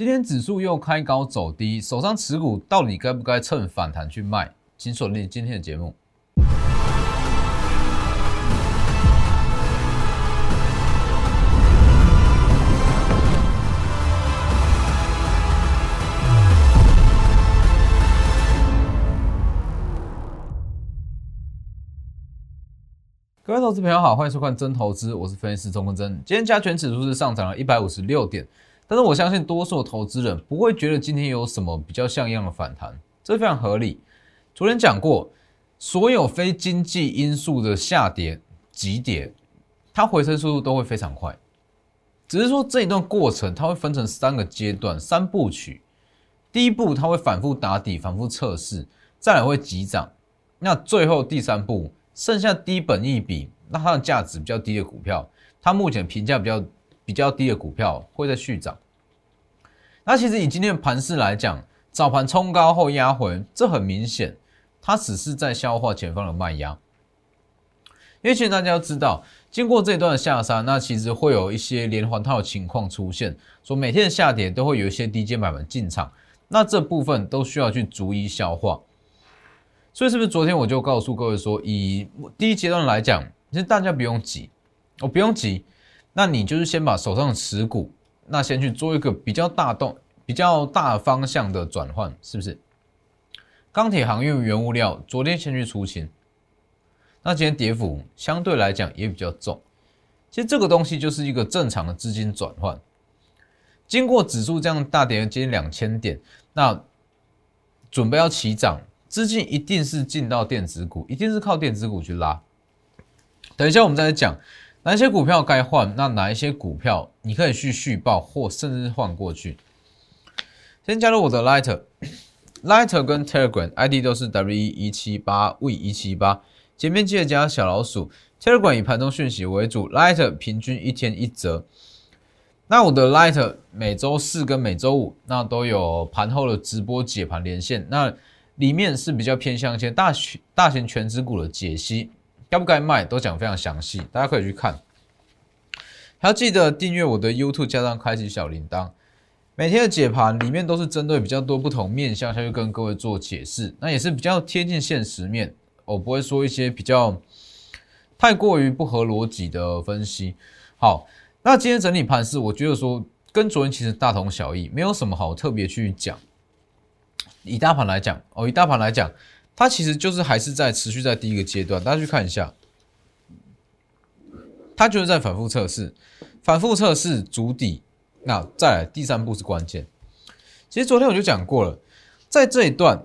今天指数又开高走低，手上持股到底该不该趁反弹去卖？请锁定今天的节目。各位投资朋友好，欢迎收看真投资，我是分析师钟坤真。今天加权指数是上涨了一百五十六点，但是我相信多数投资人不会觉得今天有什么比较像样的反弹，这非常合理。昨天讲过，所有非经济因素的下跌、急跌，它回升速度都会非常快，只是说这一段过程它会分成三个阶段、三部曲。第一步，它会反复打底、反复测试，再来会急涨，那最后第三步。剩下低本益比，那它的价值比较低的股票，它目前评价比较比较低的股票会在续涨。那其实以今天的盘势来讲，早盘冲高后压回，这很明显，它只是在消化前方的卖压。因为其实大家要知道，经过这段的下杀，那其实会有一些连环套的情况出现，说每天的下跌都会有一些低阶买盘进场，那这部分都需要去逐一消化。所以是不是昨天我就告诉各位说，以第一阶段来讲，其实大家不用急，我不用急，那你就是先把手上的持股，那先去做一个比较大动、比较大方向的转换，是不是？钢铁、航运、原物料，昨天先去出清，那今天跌幅相对来讲也比较重。其实这个东西就是一个正常的资金转换，经过指数这样大跌接近两千点，那准备要起涨。资金一定是进到电子股，一定是靠电子股去拉。等一下我们再来讲哪一些股票该换，那哪一些股票你可以去续报或甚至换过去。先加入我的 Lighter，Lighter 跟 Telegram ID 都是 W 一七八 V 一七八，前面记得加小老鼠。Telegram 以盘中讯息为主，Lighter 平均一天一折。那我的 Lighter 每周四跟每周五那都有盘后的直播解盘连线。那里面是比较偏向一些大大型全职股的解析，该不该卖都讲非常详细，大家可以去看。还要记得订阅我的 YouTube，加上开启小铃铛，每天的解盘里面都是针对比较多不同面向下去跟各位做解释，那也是比较贴近现实面，我不会说一些比较太过于不合逻辑的分析。好，那今天整理盘势，我觉得说跟昨天其实大同小异，没有什么好特别去讲。以大盘来讲，哦，以大盘来讲，它其实就是还是在持续在第一个阶段，大家去看一下，它就是在反复测试，反复测试足底，那再来第三步是关键。其实昨天我就讲过了，在这一段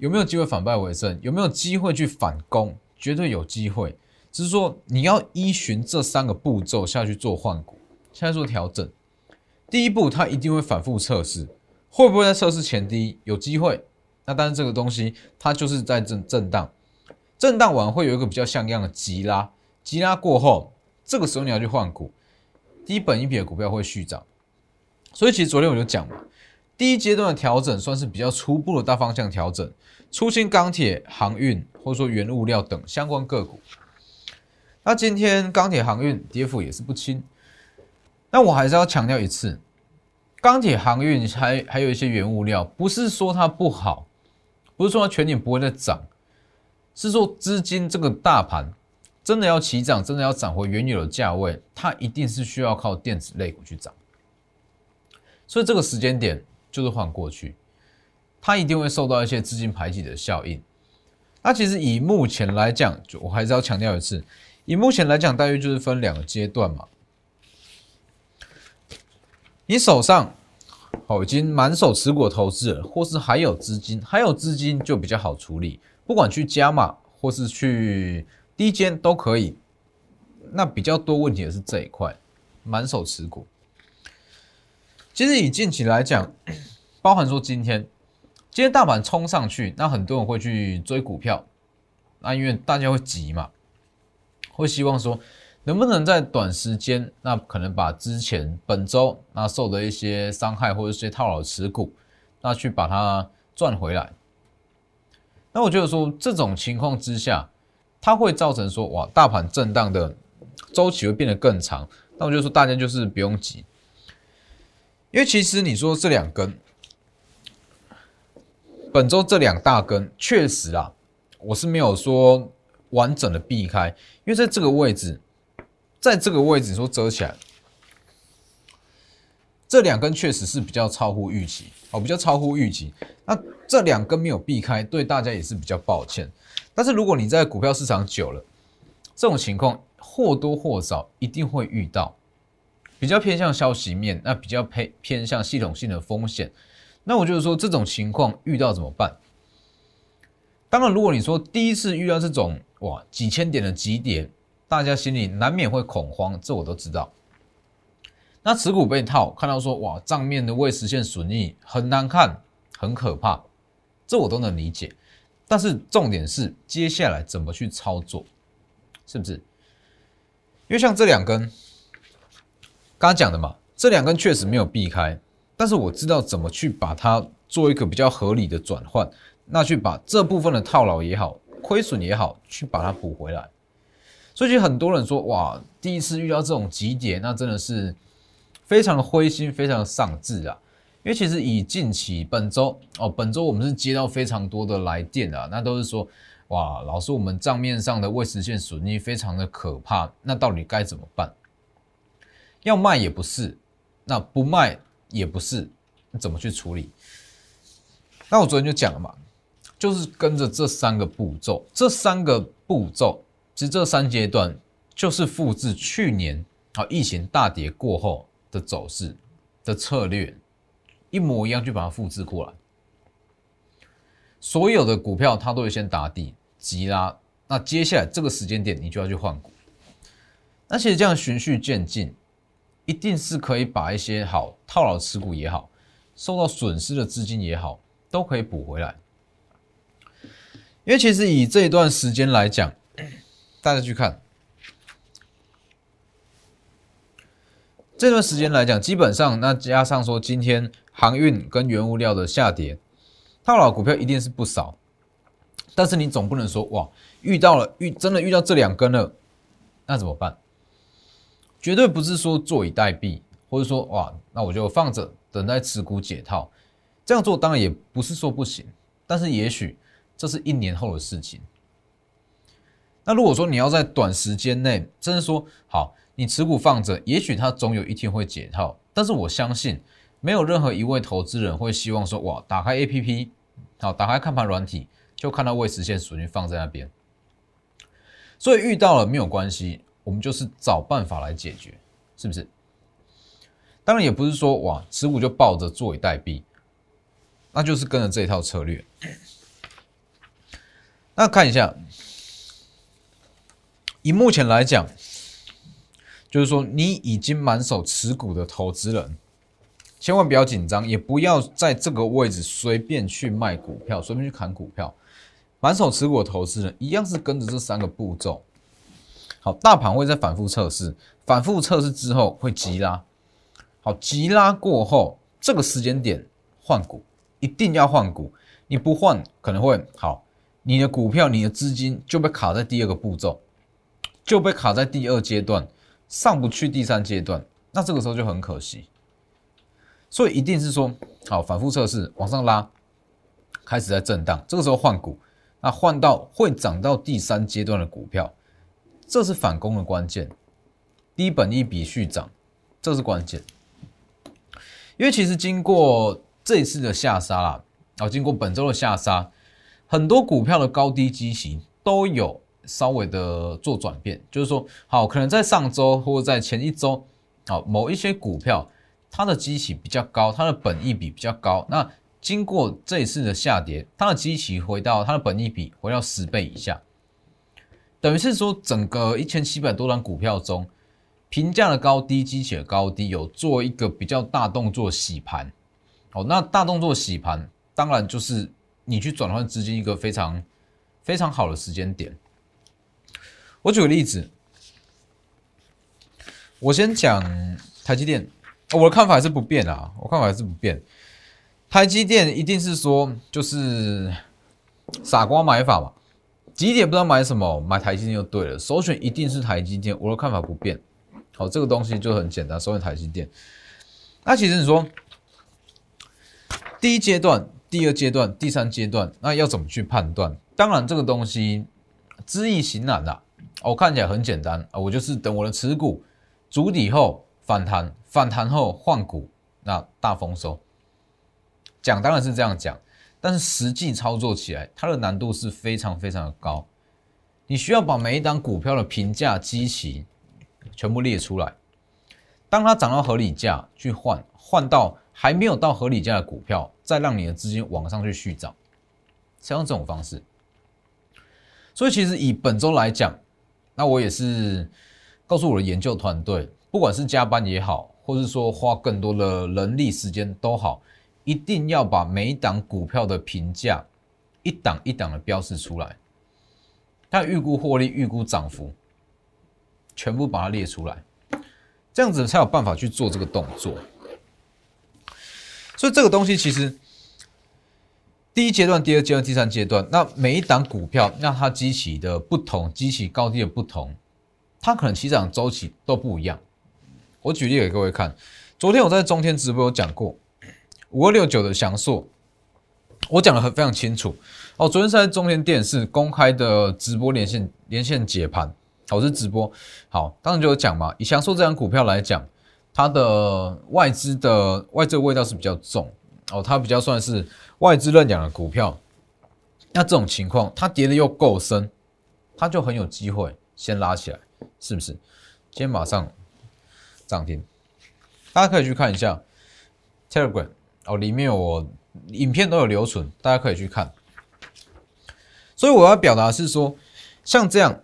有没有机会反败为胜，有没有机会去反攻，绝对有机会，只是说你要依循这三个步骤下去做换股，现在做调整。第一步，它一定会反复测试。会不会在测试前低有机会？那但是这个东西它就是在震震荡，震荡完会有一个比较像样的急拉，急拉过后，这个时候你要去换股，低本一笔的股票会续涨。所以其实昨天我就讲嘛，第一阶段的调整算是比较初步的大方向调整，出清钢铁、航运或者说原物料等相关个股。那今天钢铁、航运跌幅也是不轻，那我还是要强调一次。钢铁、航运还还有一些原物料，不是说它不好，不是说它全年不会再涨，是说资金这个大盘真的要起涨，真的要涨回原有的价位，它一定是需要靠电子类股去涨。所以这个时间点就是换过去，它一定会受到一些资金排挤的效应。那其实以目前来讲，就我还是要强调一次，以目前来讲，大约就是分两个阶段嘛。你手上好已经满手持股投资了，或是还有资金，还有资金就比较好处理，不管去加码或是去低间都可以。那比较多问题的是这一块，满手持股。其实以近期来讲，包含说今天，今天大盘冲上去，那很多人会去追股票，那因为大家会急嘛，会希望说。能不能在短时间，那可能把之前本周那受的一些伤害或者一些套牢持股，那去把它赚回来？那我觉得说这种情况之下，它会造成说哇，大盘震荡的周期会变得更长。那我就说大家就是不用急，因为其实你说这两根，本周这两大根确实啊，我是没有说完整的避开，因为在这个位置，在这个位置说遮起来，这两根确实是比较超乎预期哦，比较超乎预期。那这两根没有避开，对大家也是比较抱歉。但是如果你在股票市场久了，这种情况或多或少一定会遇到，比较偏向消息面，那比较偏偏向系统性的风险。那我就是说，这种情况遇到怎么办？当然，如果你说第一次遇到这种哇几千点的急跌，大家心里难免会恐慌，这我都知道。那持股被套，看到说哇账面的未实现损益很难看，很可怕，这我都能理解。但是重点是接下来怎么去操作，是不是？因为像这两根，刚刚讲的嘛，这两根确实没有避开。但是我知道怎么去把它做一个比较合理的转换，那去把这部分的套牢也好、亏损也好，去把它补回来。所以很多人说，哇，第一次遇到这种急跌，那真的是非常的灰心、非常的丧志啊。因为其实以近期本周哦，本周我们是接到非常多的来电啊，那都是说，哇，老师，我们账面上的未实现损益非常的可怕，那到底该怎么办？要卖也不是，那不卖。也不是，怎么去处理？那我昨天就讲了嘛，就是跟着这三个步骤，这三个步骤，其实这三阶段就是复制去年啊疫情大跌过后的走势的策略，一模一样，就把它复制过来。所有的股票它都会先打底急拉，那接下来这个时间点你就要去换股，那其实这样循序渐进。一定是可以把一些好套牢持股也好，受到损失的资金也好，都可以补回来。因为其实以这一段时间来讲，大家去看这段时间来讲，基本上那加上说今天航运跟原物料的下跌，套牢股票一定是不少。但是你总不能说哇，遇到了遇真的遇到这两根了，那怎么办？绝对不是说坐以待毙，或者说哇，那我就放着等待持股解套。这样做当然也不是说不行，但是也许这是一年后的事情。那如果说你要在短时间内，真的说好，你持股放着，也许它总有一天会解套。但是我相信，没有任何一位投资人会希望说哇，打开 A P P，好，打开看盘软体，就看到未实现损益放在那边。所以遇到了没有关系。我们就是找办法来解决，是不是？当然也不是说哇，持股就抱着坐以待毙，那就是跟着这一套策略。那看一下，以目前来讲，就是说你已经满手持股的投资人，千万不要紧张，也不要在这个位置随便去卖股票，随便去砍股票。满手持股的投资人一样是跟着这三个步骤。好，大盘会在反复测试，反复测试之后会急拉。好，急拉过后，这个时间点换股，一定要换股。你不换，可能会好，你的股票、你的资金就被卡在第二个步骤，就被卡在第二阶段，上不去第三阶段，那这个时候就很可惜。所以一定是说，好，反复测试往上拉，开始在震荡，这个时候换股，那换到会涨到第三阶段的股票。这是反攻的关键，低本一笔续涨，这是关键。因为其实经过这一次的下杀啦，啊，经过本周的下杀，很多股票的高低基型都有稍微的做转变，就是说，好，可能在上周或者在前一周，好，某一些股票它的基期比较高，它的本益比比较高，那经过这一次的下跌，它的基期回到它的本益比回到十倍以下。等于是说，整个一千七百多张股票中，评价的高低、机器的高低，有做一个比较大动作洗盘。哦，那大动作洗盘，当然就是你去转换资金一个非常非常好的时间点。我举个例子，我先讲台积电，我的看法还是不变啊，我看法还是不变。台积电一定是说，就是傻瓜买法嘛。几点不知道买什么，买台积电就对了。首选一定是台积电，我的看法不变。好，这个东西就很简单，首选台积电。那其实你说第一阶段、第二阶段、第三阶段，那要怎么去判断？当然这个东西知易行难啦。哦，看起来很简单啊，我就是等我的持股筑底后反弹，反弹后换股，那大丰收。讲当然是这样讲，但是实际操作起来，它的难度是非常非常的高。你需要把每一档股票的评价基期全部列出来，当它涨到合理价去换，换到还没有到合理价的股票，再让你的资金往上去续涨，是用这种方式。所以其实以本周来讲，那我也是告诉我的研究团队，不管是加班也好，或是说花更多的人力时间都好。一定要把每一档股票的评价一档一档的标示出来，它预估获利、预估涨幅，全部把它列出来，这样子才有办法去做这个动作。所以这个东西其实第一阶段、第二阶段、第三阶段，那每一档股票，那它激起的不同、激起高低的不同，它可能起涨周期都不一样。我举例给各位看，昨天我在中天直播有讲过。五二六九的翔硕，我讲的很非常清楚哦。昨天是在中天电视公开的直播连线连线解盘，我是直播。好，当然就有讲嘛。以翔硕这张股票来讲，它的外资的外资味道是比较重哦，它比较算是外资认养的股票。那这种情况，它跌的又够深，它就很有机会先拉起来，是不是？今天马上涨停，大家可以去看一下 Telegram。哦，里面我影片都有留存，大家可以去看。所以我要表达是说，像这样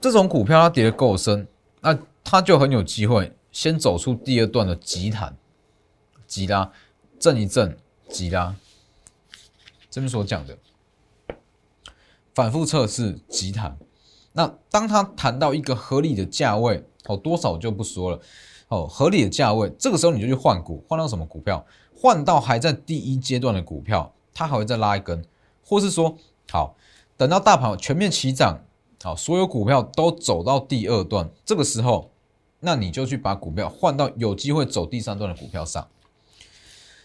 这种股票它跌的够深，那它就很有机会先走出第二段的急弹、急拉、震一震、吉拉。这边所讲的反复测试急弹，那当它谈到一个合理的价位，哦，多少就不说了。哦，合理的价位，这个时候你就去换股，换到什么股票？换到还在第一阶段的股票，它还会再拉一根，或是说，好，等到大盘全面起涨，好，所有股票都走到第二段，这个时候，那你就去把股票换到有机会走第三段的股票上，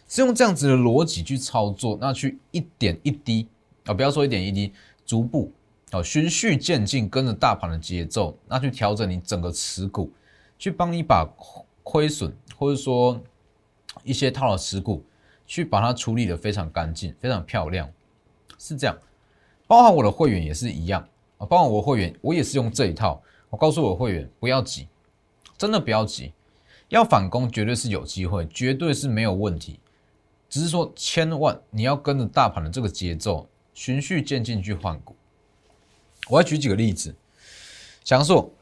是用这样子的逻辑去操作，那去一点一滴啊，不要说一点一滴，逐步啊，循序渐进，跟着大盘的节奏，那去调整你整个持股，去帮你把亏损，或者说。一些套牢持股，去把它处理的非常干净，非常漂亮，是这样。包含我的会员也是一样啊，包含我会员，我也是用这一套。我告诉我会员不要急，真的不要急，要反攻绝对是有机会，绝对是没有问题。只是说千万你要跟着大盘的这个节奏，循序渐进去换股。我要举几个例子，翔硕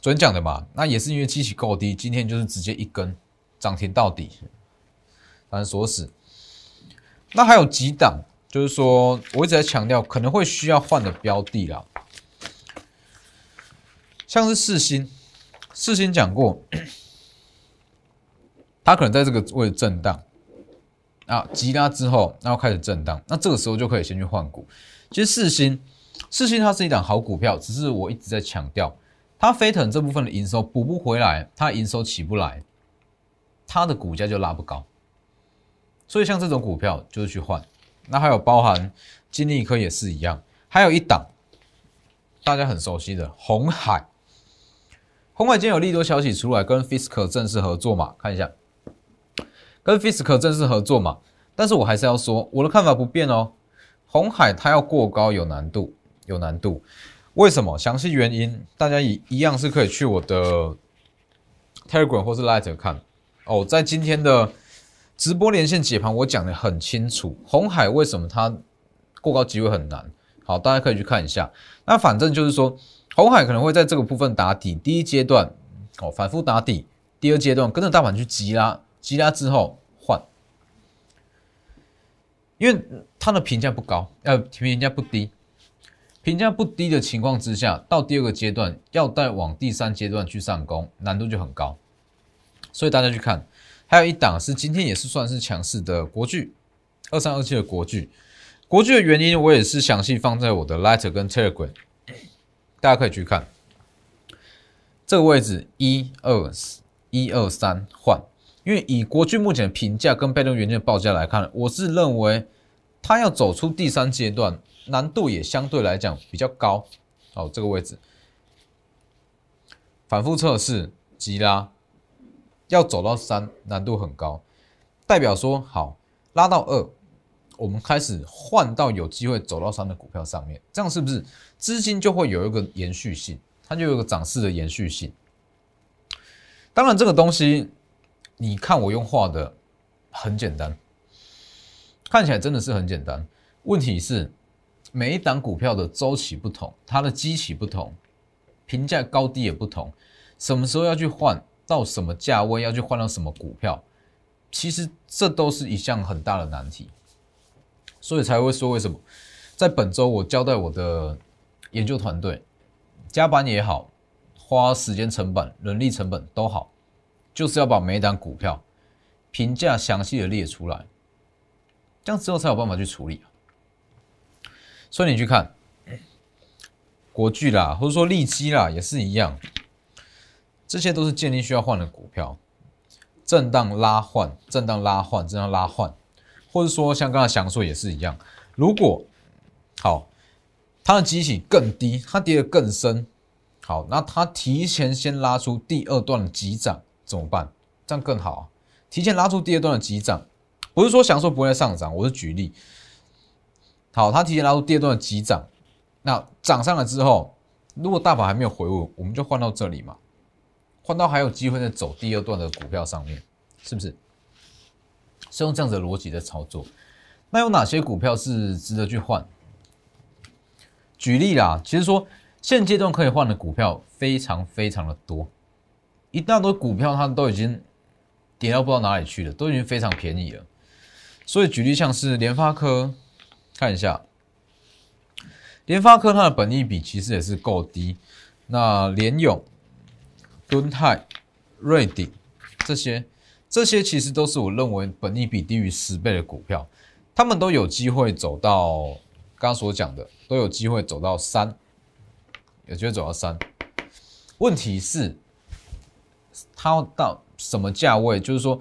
昨天讲的嘛，那也是因为机器够低，今天就是直接一根涨停到底。反正锁死，那还有几档，就是说我一直在强调可能会需要换的标的啦，像是四星，四星讲过，它可能在这个位置震荡啊，急拉之后，然后开始震荡，那这个时候就可以先去换股。其实四星，四星它是一档好股票，只是我一直在强调，它飞腾这部分的营收补不回来，它营收起不来，它的股价就拉不高。所以像这种股票就是去换，那还有包含金利科也是一样，还有一档大家很熟悉的红海，红海今天有利多消息出来，跟 Fisker 正式合作嘛？看一下，跟 Fisker 正式合作嘛？但是我还是要说，我的看法不变哦，红海它要过高有难度，有难度，为什么？详细原因大家一一样是可以去我的 Telegram 或是 Light 看哦，在今天的。直播连线解盘，我讲的很清楚。红海为什么它过高机会很难？好，大家可以去看一下。那反正就是说，红海可能会在这个部分打底，第一阶段哦反复打底，第二阶段跟着大盘去急拉，急拉之后换，因为它的评价不高，呃，评价不低，评价不低的情况之下，到第二个阶段要再往第三阶段去上攻，难度就很高。所以大家去看。还有一档是今天也是算是强势的国剧，二三二七的国剧，国剧的原因我也是详细放在我的 Light 跟 Telegram，大家可以去看。这个位置一二一二三换，因为以国巨目前的评价跟被动元件报价来看，我是认为它要走出第三阶段，难度也相对来讲比较高。哦，这个位置反复测试急拉，要走到三难度很高，代表说好拉到二，我们开始换到有机会走到三的股票上面，这样是不是资金就会有一个延续性？它就有一个涨势的延续性。当然，这个东西你看我用画的很简单，看起来真的是很简单。问题是每一档股票的周期不同，它的基期不同，评价高低也不同，什么时候要去换到什么价位，要去换到什么股票，其实这都是一项很大的难题。所以才会说，为什么在本周我交代我的研究团队。加班也好，花时间成本、人力成本都好，就是要把每一档股票评价详细的列出来，这样之后才有办法去处理。所以你去看国巨啦，或者说利基啦，也是一样，这些都是建立需要换的股票，震荡拉换、震荡拉换、震荡拉换，或者说像刚才详说也是一样，如果好。它的机器更低，它跌得更深。好，那它提前先拉出第二段的急涨怎么办？这样更好！提前拉出第二段的急涨，不是说享受不会上涨，我是举例。好，它提前拉出第二段的急涨，那涨上来之后，如果大盘还没有回稳，我们就换到这里嘛，换到还有机会再走第二段的股票上面，是不是？是用这样子的逻辑在操作。那有哪些股票是值得去换？举例啦，其实说现阶段可以换的股票非常非常的多，一大堆股票它都已经跌到不知道哪里去了，都已经非常便宜了。所以举例像是联发科，看一下，联发科它的本益比其实也是够低。那联永、敦泰、瑞鼎这些，这些其实都是我认为本益比低于十倍的股票，他们都有机会走到。刚刚所讲的都有机会走到三，有机会走到三。问题是，它到什么价位？就是说，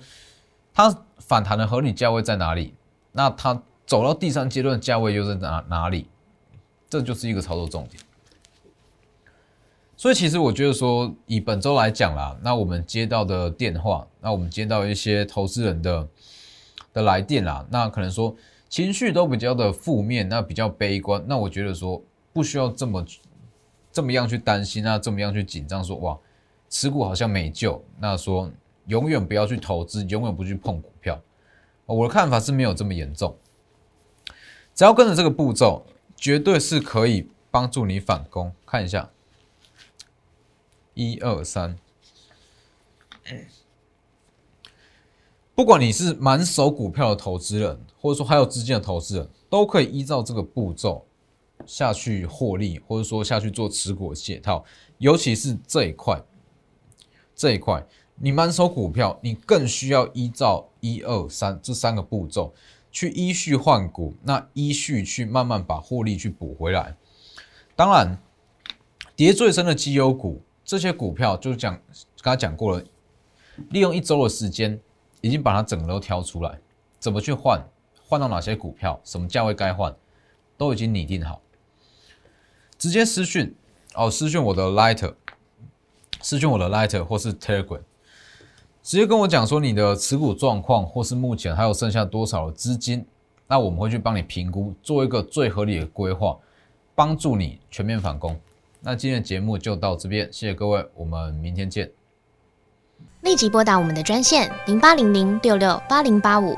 它反弹的合理价位在哪里？那它走到第三阶段价位又在哪哪里？这就是一个操作重点。所以，其实我觉得说，以本周来讲啦，那我们接到的电话，那我们接到一些投资人的的来电啦，那可能说。情绪都比较的负面，那比较悲观，那我觉得说不需要这么这么样去担心啊，这么样去紧张，说哇，持股好像没救，那说永远不要去投资，永远不去碰股票。我的看法是没有这么严重，只要跟着这个步骤，绝对是可以帮助你反攻。看一下，一二三。不管你是满手股票的投资人，或者说还有资金的投资人，都可以依照这个步骤下去获利，或者说下去做持股解套。尤其是这一块，这一块你满手股票，你更需要依照一二三这三个步骤去依序换股，那依序去慢慢把获利去补回来。当然，跌最深的绩优股，这些股票就是讲刚才讲过了，利用一周的时间。已经把它整个都挑出来，怎么去换，换到哪些股票，什么价位该换，都已经拟定好。直接私讯哦，私讯我的 Lighter，私讯我的 Lighter 或是 Telegram，直接跟我讲说你的持股状况，或是目前还有剩下多少的资金，那我们会去帮你评估，做一个最合理的规划，帮助你全面反攻。那今天的节目就到这边，谢谢各位，我们明天见。立即拨打我们的专线零八零零六六八零八五